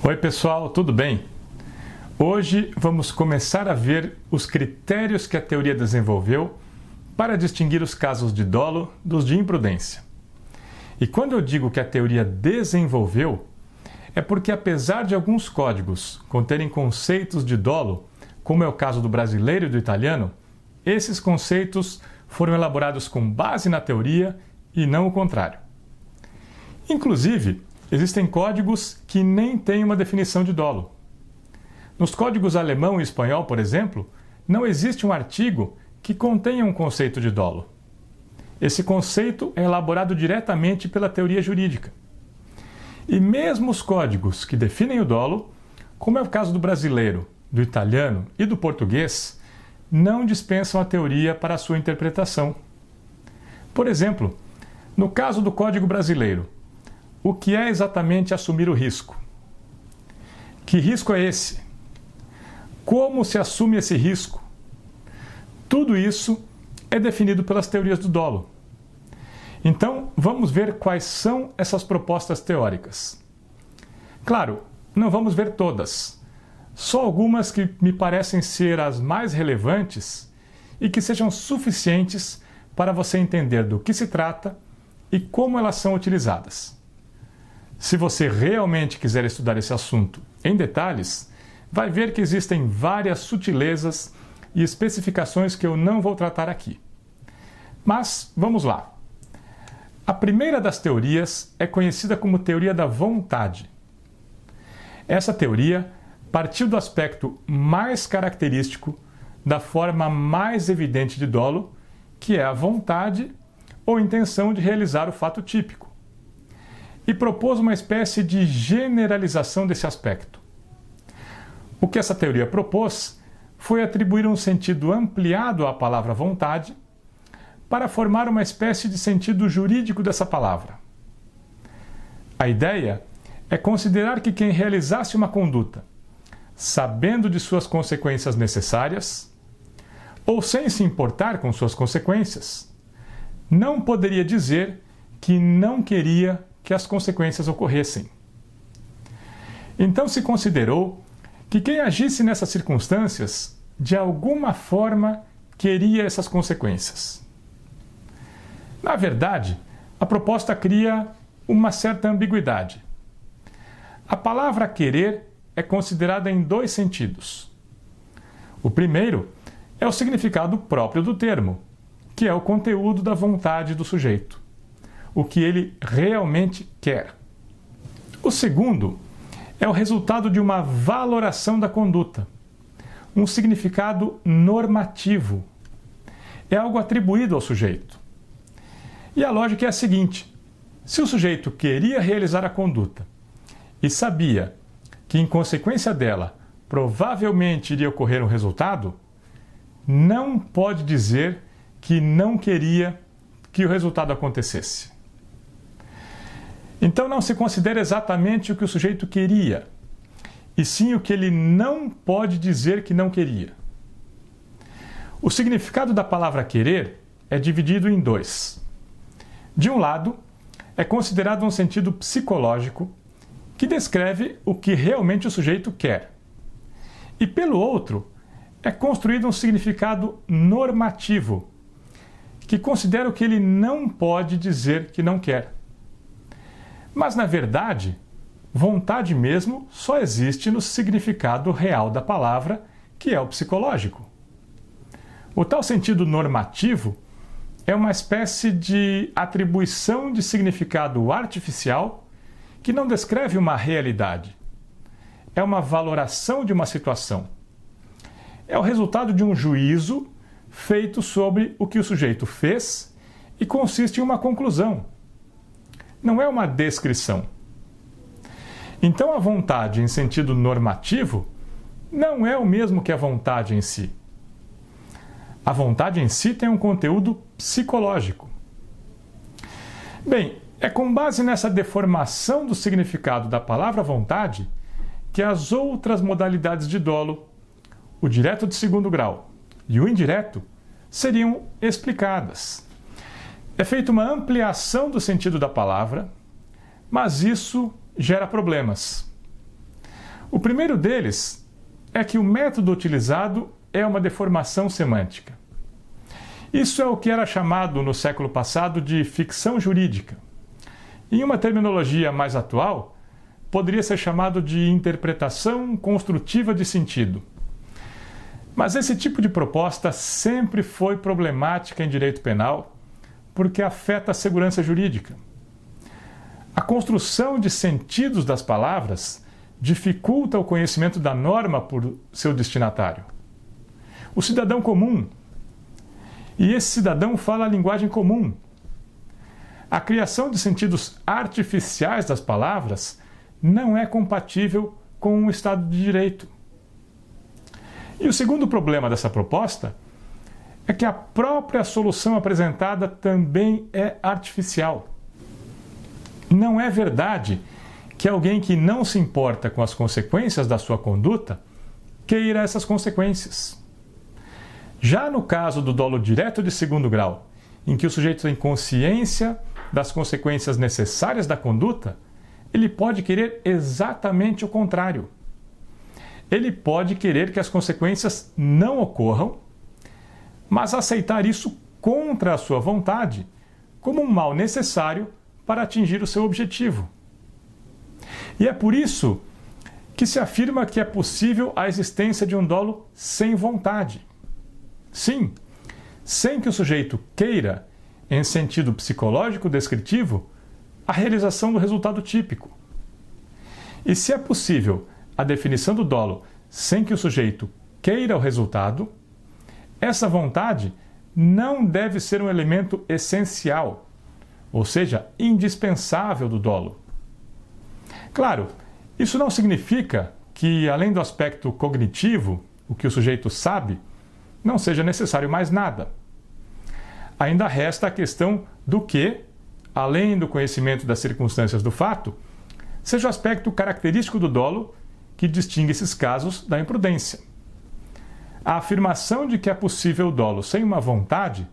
Oi, pessoal, tudo bem? Hoje vamos começar a ver os critérios que a teoria desenvolveu para distinguir os casos de dolo dos de imprudência. E quando eu digo que a teoria desenvolveu, é porque, apesar de alguns códigos conterem conceitos de dolo, como é o caso do brasileiro e do italiano, esses conceitos foram elaborados com base na teoria e não o contrário. Inclusive, Existem códigos que nem têm uma definição de dolo. Nos códigos alemão e espanhol, por exemplo, não existe um artigo que contenha um conceito de dolo. Esse conceito é elaborado diretamente pela teoria jurídica. E mesmo os códigos que definem o dolo, como é o caso do brasileiro, do italiano e do português, não dispensam a teoria para sua interpretação. Por exemplo, no caso do Código Brasileiro, o que é exatamente assumir o risco? Que risco é esse? Como se assume esse risco? Tudo isso é definido pelas teorias do dolo. Então, vamos ver quais são essas propostas teóricas. Claro, não vamos ver todas, só algumas que me parecem ser as mais relevantes e que sejam suficientes para você entender do que se trata e como elas são utilizadas. Se você realmente quiser estudar esse assunto em detalhes, vai ver que existem várias sutilezas e especificações que eu não vou tratar aqui. Mas vamos lá. A primeira das teorias é conhecida como teoria da vontade. Essa teoria partiu do aspecto mais característico da forma mais evidente de dolo, que é a vontade ou intenção de realizar o fato típico e propôs uma espécie de generalização desse aspecto. O que essa teoria propôs foi atribuir um sentido ampliado à palavra vontade para formar uma espécie de sentido jurídico dessa palavra. A ideia é considerar que quem realizasse uma conduta, sabendo de suas consequências necessárias, ou sem se importar com suas consequências, não poderia dizer que não queria que as consequências ocorressem. Então se considerou que quem agisse nessas circunstâncias, de alguma forma, queria essas consequências. Na verdade, a proposta cria uma certa ambiguidade. A palavra querer é considerada em dois sentidos. O primeiro é o significado próprio do termo, que é o conteúdo da vontade do sujeito o que ele realmente quer. O segundo é o resultado de uma valoração da conduta, um significado normativo. É algo atribuído ao sujeito. E a lógica é a seguinte: se o sujeito queria realizar a conduta e sabia que, em consequência dela, provavelmente iria ocorrer um resultado, não pode dizer que não queria que o resultado acontecesse. Então não se considera exatamente o que o sujeito queria, e sim o que ele não pode dizer que não queria. O significado da palavra querer é dividido em dois. De um lado, é considerado um sentido psicológico que descreve o que realmente o sujeito quer. E pelo outro, é construído um significado normativo, que considera o que ele não pode dizer que não quer. Mas, na verdade, vontade mesmo só existe no significado real da palavra, que é o psicológico. O tal sentido normativo é uma espécie de atribuição de significado artificial que não descreve uma realidade. É uma valoração de uma situação. É o resultado de um juízo feito sobre o que o sujeito fez e consiste em uma conclusão não é uma descrição. Então, a vontade em sentido normativo não é o mesmo que a vontade em si. A vontade em si tem um conteúdo psicológico. Bem, é com base nessa deformação do significado da palavra vontade que as outras modalidades de dolo, o direto de segundo grau e o indireto, seriam explicadas. É feita uma ampliação do sentido da palavra, mas isso gera problemas. O primeiro deles é que o método utilizado é uma deformação semântica. Isso é o que era chamado no século passado de ficção jurídica. Em uma terminologia mais atual, poderia ser chamado de interpretação construtiva de sentido. Mas esse tipo de proposta sempre foi problemática em direito penal porque afeta a segurança jurídica. A construção de sentidos das palavras dificulta o conhecimento da norma por seu destinatário. O cidadão comum. E esse cidadão fala a linguagem comum. A criação de sentidos artificiais das palavras não é compatível com o Estado de Direito. E o segundo problema dessa proposta é que a própria solução apresentada também é artificial. Não é verdade que alguém que não se importa com as consequências da sua conduta queira essas consequências. Já no caso do dolo direto de segundo grau, em que o sujeito tem consciência das consequências necessárias da conduta, ele pode querer exatamente o contrário. Ele pode querer que as consequências não ocorram, mas aceitar isso contra a sua vontade como um mal necessário para atingir o seu objetivo. E é por isso que se afirma que é possível a existência de um dolo sem vontade. Sim, sem que o sujeito queira, em sentido psicológico descritivo, a realização do resultado típico. E se é possível a definição do dolo sem que o sujeito queira o resultado, essa vontade não deve ser um elemento essencial, ou seja, indispensável do dolo. Claro, isso não significa que, além do aspecto cognitivo, o que o sujeito sabe, não seja necessário mais nada. Ainda resta a questão do que, além do conhecimento das circunstâncias do fato, seja o aspecto característico do dolo que distingue esses casos da imprudência. A afirmação de que é possível o dolo sem uma vontade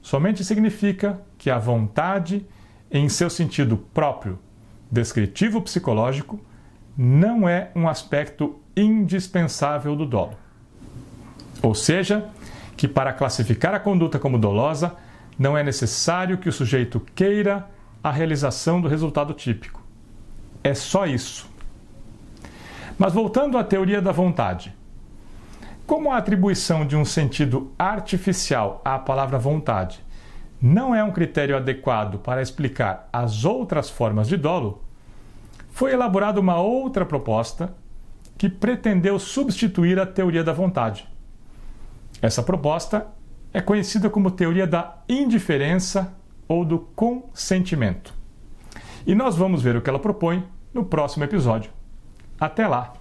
somente significa que a vontade, em seu sentido próprio, descritivo psicológico não é um aspecto indispensável do dolo. Ou seja, que para classificar a conduta como dolosa, não é necessário que o sujeito queira a realização do resultado típico. É só isso. Mas voltando à teoria da vontade. Como a atribuição de um sentido artificial à palavra vontade não é um critério adequado para explicar as outras formas de dolo, foi elaborada uma outra proposta que pretendeu substituir a teoria da vontade. Essa proposta é conhecida como teoria da indiferença ou do consentimento. E nós vamos ver o que ela propõe no próximo episódio. Até lá!